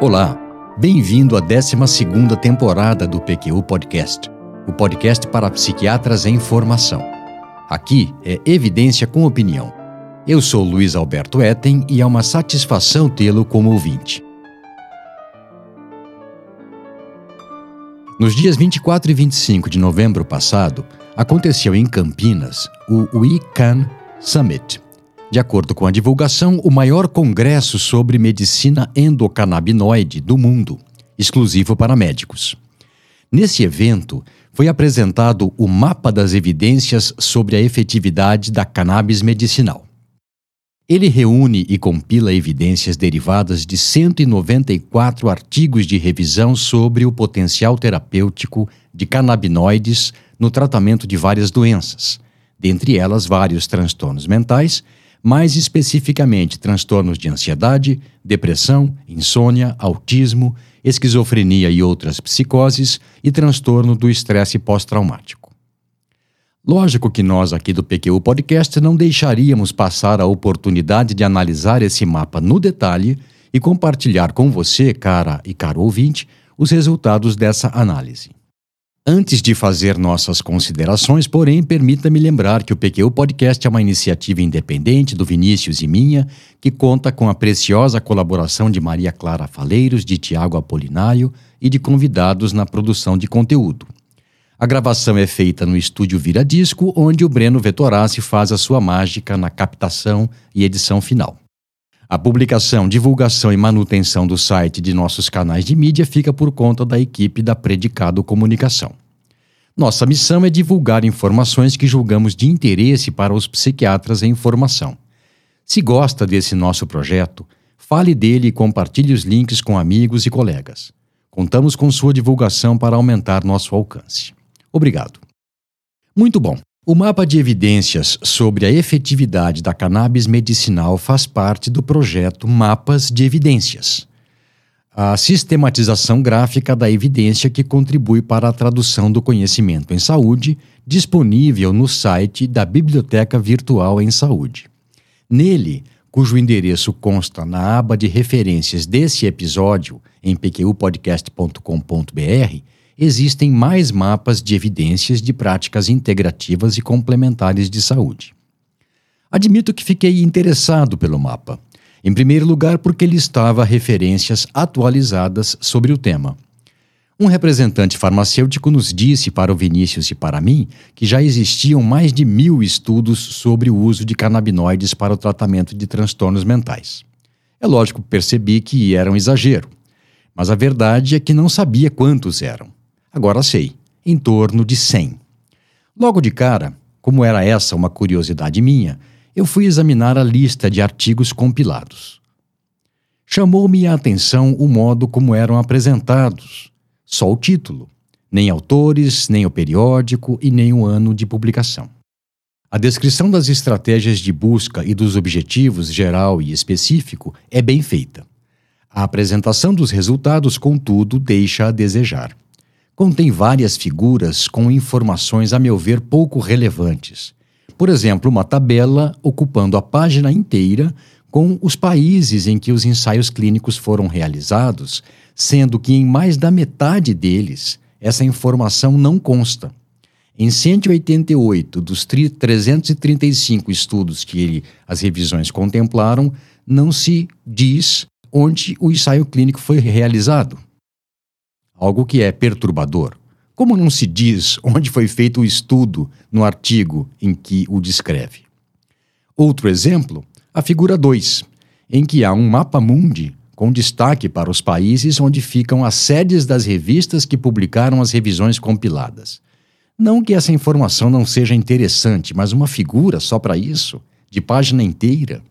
Olá, bem-vindo à 12 temporada do PQU Podcast, o podcast para psiquiatras em formação. Aqui é evidência com opinião. Eu sou Luiz Alberto Etten e é uma satisfação tê-lo como ouvinte. Nos dias 24 e 25 de novembro passado, aconteceu em Campinas o We Can Summit, de acordo com a divulgação, o maior congresso sobre medicina endocannabinoide do mundo, exclusivo para médicos. Nesse evento, foi apresentado o mapa das evidências sobre a efetividade da cannabis medicinal. Ele reúne e compila evidências derivadas de 194 artigos de revisão sobre o potencial terapêutico de canabinoides no tratamento de várias doenças, dentre elas vários transtornos mentais mais especificamente transtornos de ansiedade, depressão, insônia, autismo, esquizofrenia e outras psicoses e transtorno do estresse pós-traumático. Lógico que nós aqui do PQU Podcast não deixaríamos passar a oportunidade de analisar esse mapa no detalhe e compartilhar com você, cara e caro ouvinte, os resultados dessa análise. Antes de fazer nossas considerações, porém, permita-me lembrar que o PQ Podcast é uma iniciativa independente do Vinícius e minha, que conta com a preciosa colaboração de Maria Clara Faleiros, de Tiago Apolinário e de convidados na produção de conteúdo. A gravação é feita no estúdio Vira Disco, onde o Breno Vetorassi faz a sua mágica na captação e edição final. A publicação, divulgação e manutenção do site de nossos canais de mídia fica por conta da equipe da Predicado Comunicação. Nossa missão é divulgar informações que julgamos de interesse para os psiquiatras em formação. Se gosta desse nosso projeto, fale dele e compartilhe os links com amigos e colegas. Contamos com sua divulgação para aumentar nosso alcance. Obrigado. Muito bom. O mapa de evidências sobre a efetividade da cannabis medicinal faz parte do projeto Mapas de Evidências, a sistematização gráfica da evidência que contribui para a tradução do conhecimento em saúde, disponível no site da Biblioteca Virtual em Saúde. Nele, cujo endereço consta na aba de referências desse episódio em pqpodcast.com.br, existem mais mapas de evidências de práticas integrativas e complementares de saúde. Admito que fiquei interessado pelo mapa. Em primeiro lugar, porque ele estava referências atualizadas sobre o tema. Um representante farmacêutico nos disse para o Vinícius e para mim que já existiam mais de mil estudos sobre o uso de canabinoides para o tratamento de transtornos mentais. É lógico percebi que era um exagero, mas a verdade é que não sabia quantos eram. Agora sei, em torno de 100. Logo de cara, como era essa uma curiosidade minha, eu fui examinar a lista de artigos compilados. Chamou-me a atenção o modo como eram apresentados, só o título, nem autores, nem o periódico e nem o ano de publicação. A descrição das estratégias de busca e dos objetivos geral e específico é bem feita. A apresentação dos resultados, contudo, deixa a desejar contém várias figuras com informações, a meu ver, pouco relevantes. Por exemplo, uma tabela ocupando a página inteira com os países em que os ensaios clínicos foram realizados, sendo que em mais da metade deles essa informação não consta. Em 188 dos 335 estudos que ele, as revisões contemplaram, não se diz onde o ensaio clínico foi realizado algo que é perturbador. Como não se diz onde foi feito o estudo no artigo em que o descreve? Outro exemplo, a figura 2, em que há um mapa mundi com destaque para os países onde ficam as sedes das revistas que publicaram as revisões compiladas. Não que essa informação não seja interessante, mas uma figura só para isso, de página inteira.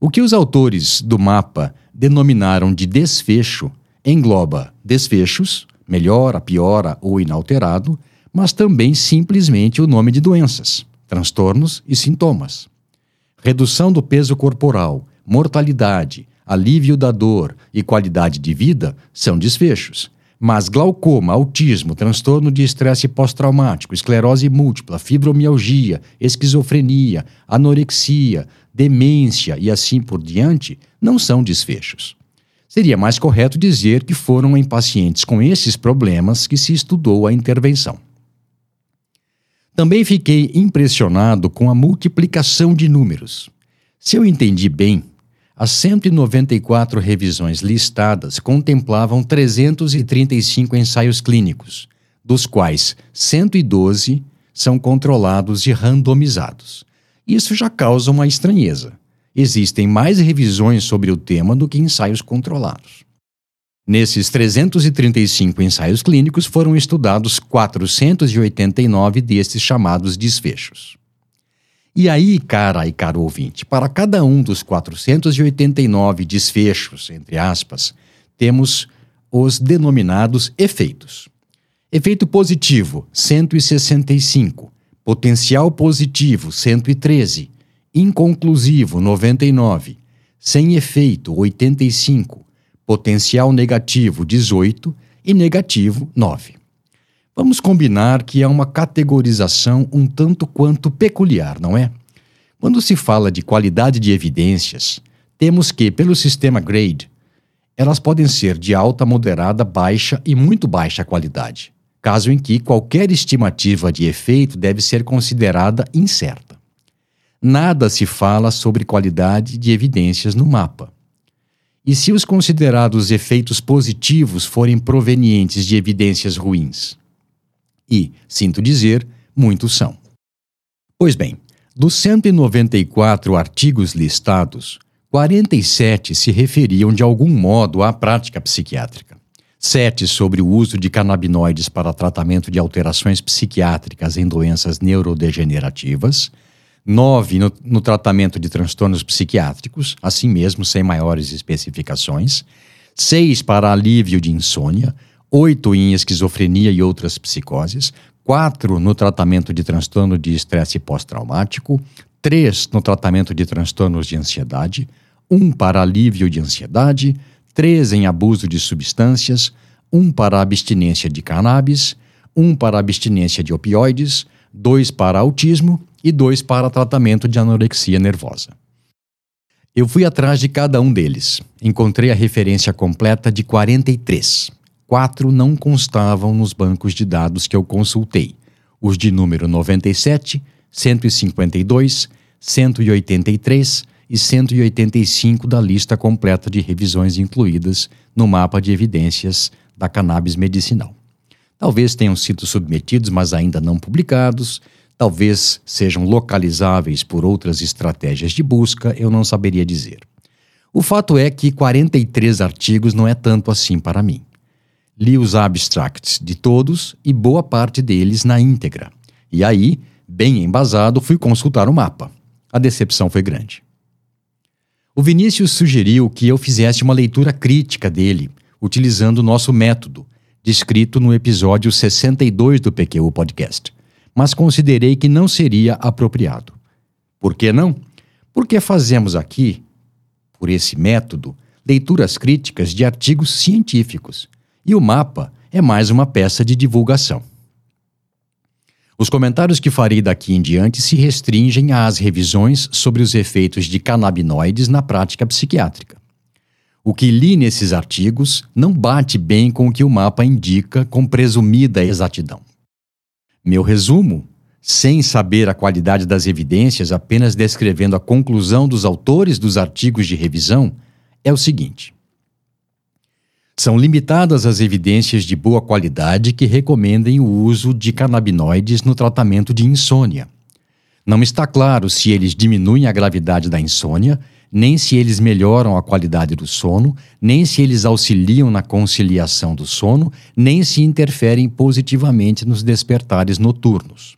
O que os autores do mapa denominaram de desfecho engloba desfechos, melhora, piora ou inalterado, mas também simplesmente o nome de doenças, transtornos e sintomas. Redução do peso corporal, mortalidade, alívio da dor e qualidade de vida são desfechos. Mas glaucoma, autismo, transtorno de estresse pós-traumático, esclerose múltipla, fibromialgia, esquizofrenia, anorexia, demência e assim por diante não são desfechos Seria mais correto dizer que foram em pacientes com esses problemas que se estudou a intervenção. Também fiquei impressionado com a multiplicação de números. Se eu entendi bem, as 194 revisões listadas contemplavam 335 ensaios clínicos, dos quais 112 são controlados e randomizados. Isso já causa uma estranheza. Existem mais revisões sobre o tema do que ensaios controlados. Nesses 335 ensaios clínicos foram estudados 489 destes chamados desfechos. E aí, cara e caro ouvinte, para cada um dos 489 desfechos, entre aspas, temos os denominados efeitos. Efeito positivo, 165. Potencial positivo, 113. Inconclusivo, 99. Sem efeito, 85. Potencial negativo, 18. E negativo, 9. Vamos combinar que é uma categorização um tanto quanto peculiar, não é? Quando se fala de qualidade de evidências, temos que, pelo sistema GRADE, elas podem ser de alta, moderada, baixa e muito baixa qualidade caso em que qualquer estimativa de efeito deve ser considerada incerta. Nada se fala sobre qualidade de evidências no mapa. E se os considerados efeitos positivos forem provenientes de evidências ruins? E, sinto dizer, muitos são. Pois bem, dos 194 artigos listados, 47 se referiam de algum modo à prática psiquiátrica. 7 sobre o uso de canabinoides para tratamento de alterações psiquiátricas em doenças neurodegenerativas, 9 no, no, tratamento de transtornos psiquiátricos, assim mesmo sem maiores especificações, 6 para alívio de insônia, 8 em esquizofrenia e outras psicoses, 4 no tratamento de transtorno de estresse pós-traumático, 3 no tratamento de transtornos de ansiedade, 1 para alívio de ansiedade, três em abuso de substâncias, um para abstinência de cannabis, um para abstinência de opioides, dois para autismo e dois para tratamento de anorexia nervosa. Eu fui atrás de cada um deles. Encontrei a referência completa de 43. Quatro não constavam nos bancos de dados que eu consultei: os de número 97, 152, 183 e 185 da lista completa de revisões incluídas no mapa de evidências da cannabis medicinal. Talvez tenham sido submetidos, mas ainda não publicados, talvez sejam localizáveis por outras estratégias de busca, eu não saberia dizer. O fato é que 43 artigos não é tanto assim para mim. Li os abstracts de todos e boa parte deles na íntegra. E aí, bem embasado, fui consultar o mapa. A decepção foi grande. O Vinícius sugeriu que eu fizesse uma leitura crítica dele, utilizando o nosso método, descrito no episódio 62 do PQU Podcast, mas considerei que não seria apropriado. Por que não? Porque fazemos aqui, por esse método, leituras críticas de artigos científicos, e o mapa é mais uma peça de divulgação. Os comentários que farei daqui em diante se restringem às revisões sobre os efeitos de canabinoides na prática psiquiátrica. O que li nesses artigos não bate bem com o que o mapa indica com presumida exatidão. Meu resumo, sem saber a qualidade das evidências, apenas descrevendo a conclusão dos autores dos artigos de revisão, é o seguinte: são limitadas as evidências de boa qualidade que recomendem o uso de canabinoides no tratamento de insônia. Não está claro se eles diminuem a gravidade da insônia, nem se eles melhoram a qualidade do sono, nem se eles auxiliam na conciliação do sono, nem se interferem positivamente nos despertares noturnos.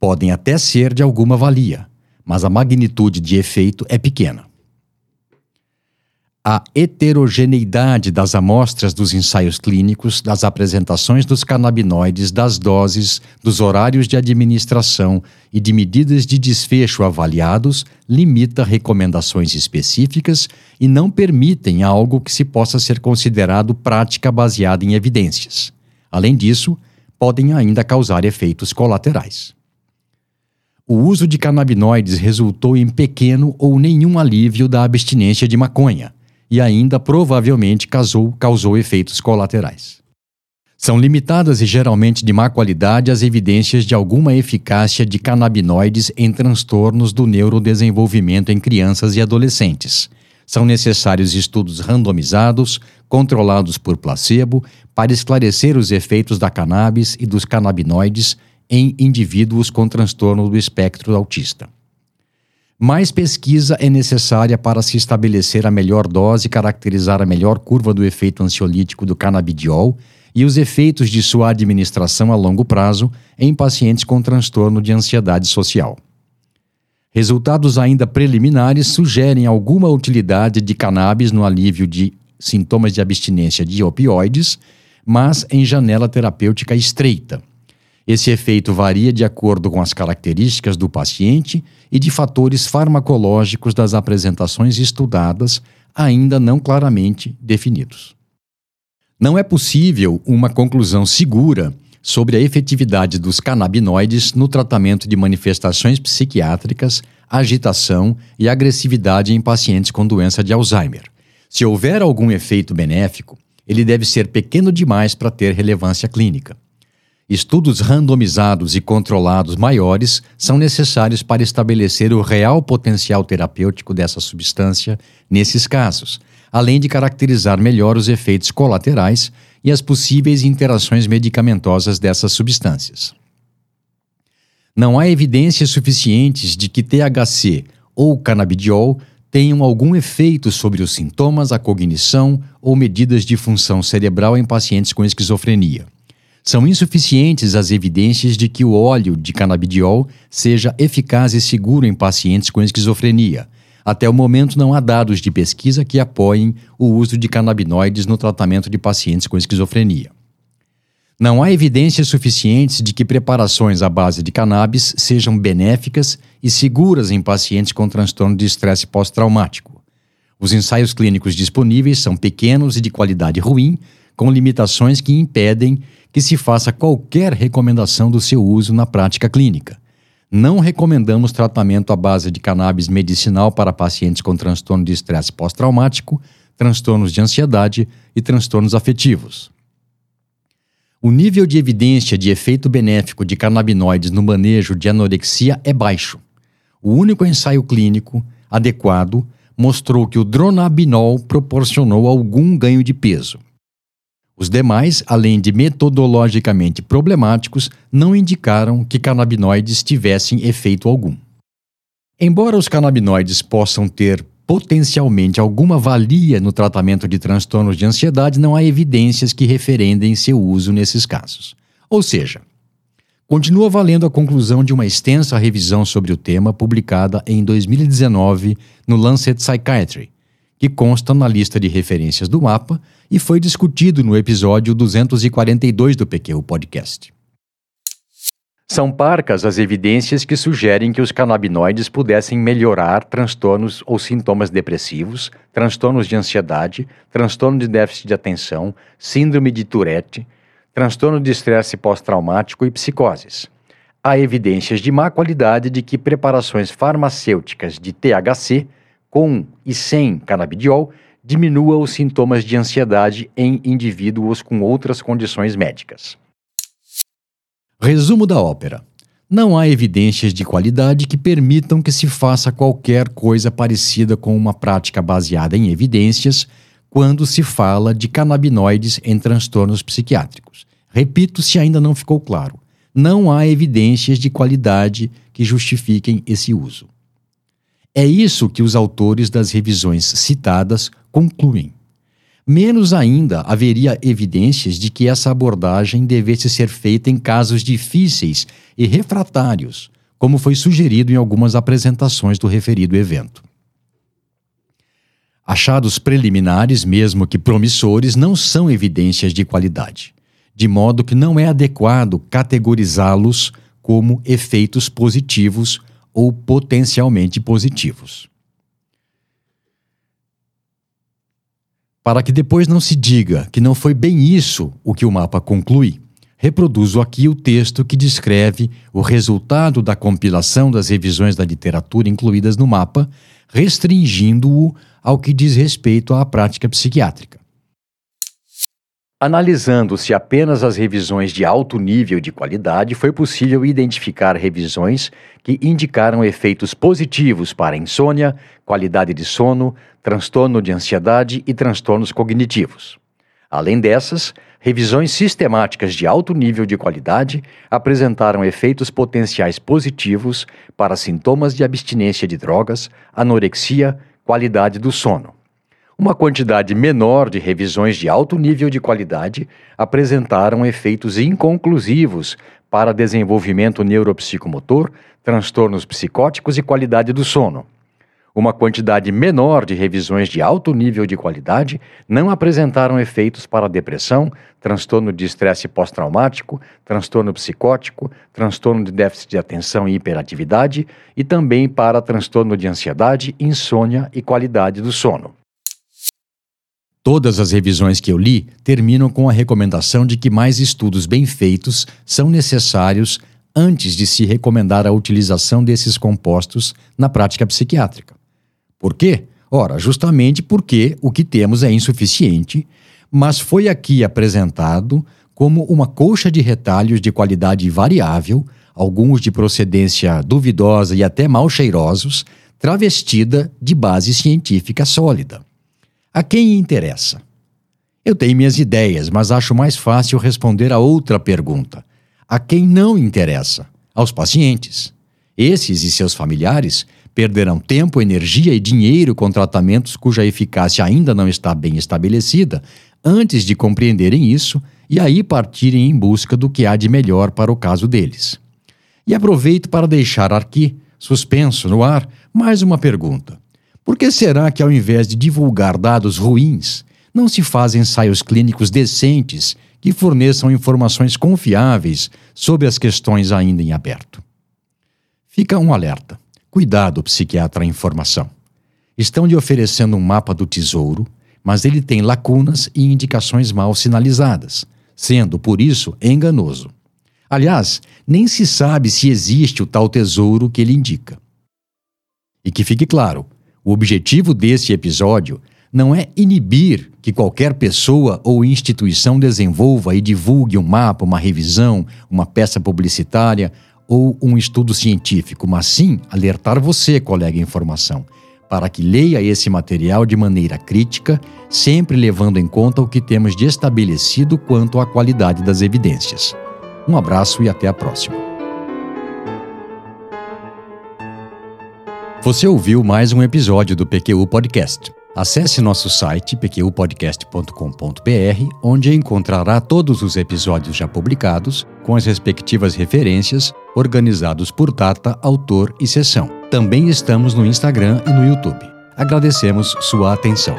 Podem até ser de alguma valia, mas a magnitude de efeito é pequena a heterogeneidade das amostras dos ensaios clínicos, das apresentações dos canabinoides, das doses, dos horários de administração e de medidas de desfecho avaliados limita recomendações específicas e não permitem algo que se possa ser considerado prática baseada em evidências. Além disso, podem ainda causar efeitos colaterais. O uso de canabinoides resultou em pequeno ou nenhum alívio da abstinência de maconha e ainda provavelmente causou, causou efeitos colaterais. São limitadas e geralmente de má qualidade as evidências de alguma eficácia de canabinoides em transtornos do neurodesenvolvimento em crianças e adolescentes. São necessários estudos randomizados, controlados por placebo, para esclarecer os efeitos da cannabis e dos canabinoides em indivíduos com transtorno do espectro autista. Mais pesquisa é necessária para se estabelecer a melhor dose e caracterizar a melhor curva do efeito ansiolítico do canabidiol e os efeitos de sua administração a longo prazo em pacientes com transtorno de ansiedade social. Resultados ainda preliminares sugerem alguma utilidade de cannabis no alívio de sintomas de abstinência de opioides, mas em janela terapêutica estreita, esse efeito varia de acordo com as características do paciente e de fatores farmacológicos das apresentações estudadas, ainda não claramente definidos. Não é possível uma conclusão segura sobre a efetividade dos canabinoides no tratamento de manifestações psiquiátricas, agitação e agressividade em pacientes com doença de Alzheimer. Se houver algum efeito benéfico, ele deve ser pequeno demais para ter relevância clínica. Estudos randomizados e controlados maiores são necessários para estabelecer o real potencial terapêutico dessa substância nesses casos, além de caracterizar melhor os efeitos colaterais e as possíveis interações medicamentosas dessas substâncias. Não há evidências suficientes de que THC ou canabidiol tenham algum efeito sobre os sintomas, a cognição ou medidas de função cerebral em pacientes com esquizofrenia. São insuficientes as evidências de que o óleo de canabidiol seja eficaz e seguro em pacientes com esquizofrenia. Até o momento, não há dados de pesquisa que apoiem o uso de canabinoides no tratamento de pacientes com esquizofrenia. Não há evidências suficientes de que preparações à base de cannabis sejam benéficas e seguras em pacientes com transtorno de estresse pós-traumático. Os ensaios clínicos disponíveis são pequenos e de qualidade ruim, com limitações que impedem que se faça qualquer recomendação do seu uso na prática clínica. Não recomendamos tratamento à base de cannabis medicinal para pacientes com transtorno de estresse pós-traumático, transtornos de ansiedade e transtornos afetivos. O nível de evidência de efeito benéfico de canabinoides no manejo de anorexia é baixo. O único ensaio clínico adequado mostrou que o dronabinol proporcionou algum ganho de peso. Os demais, além de metodologicamente problemáticos, não indicaram que canabinoides tivessem efeito algum. Embora os canabinoides possam ter potencialmente alguma valia no tratamento de transtornos de ansiedade, não há evidências que referendem seu uso nesses casos. Ou seja, continua valendo a conclusão de uma extensa revisão sobre o tema publicada em 2019 no Lancet Psychiatry, que consta na lista de referências do mapa e foi discutido no episódio 242 do PQ Podcast. São parcas as evidências que sugerem que os canabinoides pudessem melhorar transtornos ou sintomas depressivos, transtornos de ansiedade, transtorno de déficit de atenção, síndrome de Tourette, transtorno de estresse pós-traumático e psicoses. Há evidências de má qualidade de que preparações farmacêuticas de THC com e sem canabidiol diminua os sintomas de ansiedade em indivíduos com outras condições médicas. Resumo da ópera. Não há evidências de qualidade que permitam que se faça qualquer coisa parecida com uma prática baseada em evidências quando se fala de canabinoides em transtornos psiquiátricos. Repito se ainda não ficou claro. Não há evidências de qualidade que justifiquem esse uso. É isso que os autores das revisões citadas concluem. Menos ainda haveria evidências de que essa abordagem devesse ser feita em casos difíceis e refratários, como foi sugerido em algumas apresentações do referido evento. Achados preliminares, mesmo que promissores, não são evidências de qualidade, de modo que não é adequado categorizá-los como efeitos positivos ou potencialmente positivos. Para que depois não se diga que não foi bem isso o que o mapa conclui, reproduzo aqui o texto que descreve o resultado da compilação das revisões da literatura incluídas no mapa, restringindo-o ao que diz respeito à prática psiquiátrica. Analisando-se apenas as revisões de alto nível de qualidade, foi possível identificar revisões que indicaram efeitos positivos para insônia, qualidade de sono, transtorno de ansiedade e transtornos cognitivos. Além dessas, revisões sistemáticas de alto nível de qualidade apresentaram efeitos potenciais positivos para sintomas de abstinência de drogas, anorexia, qualidade do sono. Uma quantidade menor de revisões de alto nível de qualidade apresentaram efeitos inconclusivos para desenvolvimento neuropsicomotor, transtornos psicóticos e qualidade do sono. Uma quantidade menor de revisões de alto nível de qualidade não apresentaram efeitos para depressão, transtorno de estresse pós-traumático, transtorno psicótico, transtorno de déficit de atenção e hiperatividade e também para transtorno de ansiedade, insônia e qualidade do sono. Todas as revisões que eu li terminam com a recomendação de que mais estudos bem feitos são necessários antes de se recomendar a utilização desses compostos na prática psiquiátrica. Por quê? Ora, justamente porque o que temos é insuficiente, mas foi aqui apresentado como uma colcha de retalhos de qualidade variável, alguns de procedência duvidosa e até mal cheirosos, travestida de base científica sólida. A quem interessa? Eu tenho minhas ideias, mas acho mais fácil responder a outra pergunta. A quem não interessa? Aos pacientes. Esses e seus familiares perderão tempo, energia e dinheiro com tratamentos cuja eficácia ainda não está bem estabelecida antes de compreenderem isso e aí partirem em busca do que há de melhor para o caso deles. E aproveito para deixar aqui, suspenso no ar, mais uma pergunta. Por que será que, ao invés de divulgar dados ruins, não se fazem ensaios clínicos decentes que forneçam informações confiáveis sobre as questões ainda em aberto? Fica um alerta. Cuidado, psiquiatra informação. Estão lhe oferecendo um mapa do tesouro, mas ele tem lacunas e indicações mal sinalizadas, sendo, por isso, enganoso. Aliás, nem se sabe se existe o tal tesouro que ele indica. E que fique claro, o objetivo desse episódio não é inibir que qualquer pessoa ou instituição desenvolva e divulgue um mapa, uma revisão, uma peça publicitária ou um estudo científico, mas sim alertar você, colega em formação, para que leia esse material de maneira crítica, sempre levando em conta o que temos de estabelecido quanto à qualidade das evidências. Um abraço e até a próxima. Você ouviu mais um episódio do PQU Podcast. Acesse nosso site pqpodcast.com.br, onde encontrará todos os episódios já publicados, com as respectivas referências, organizados por data, autor e sessão. Também estamos no Instagram e no YouTube. Agradecemos sua atenção.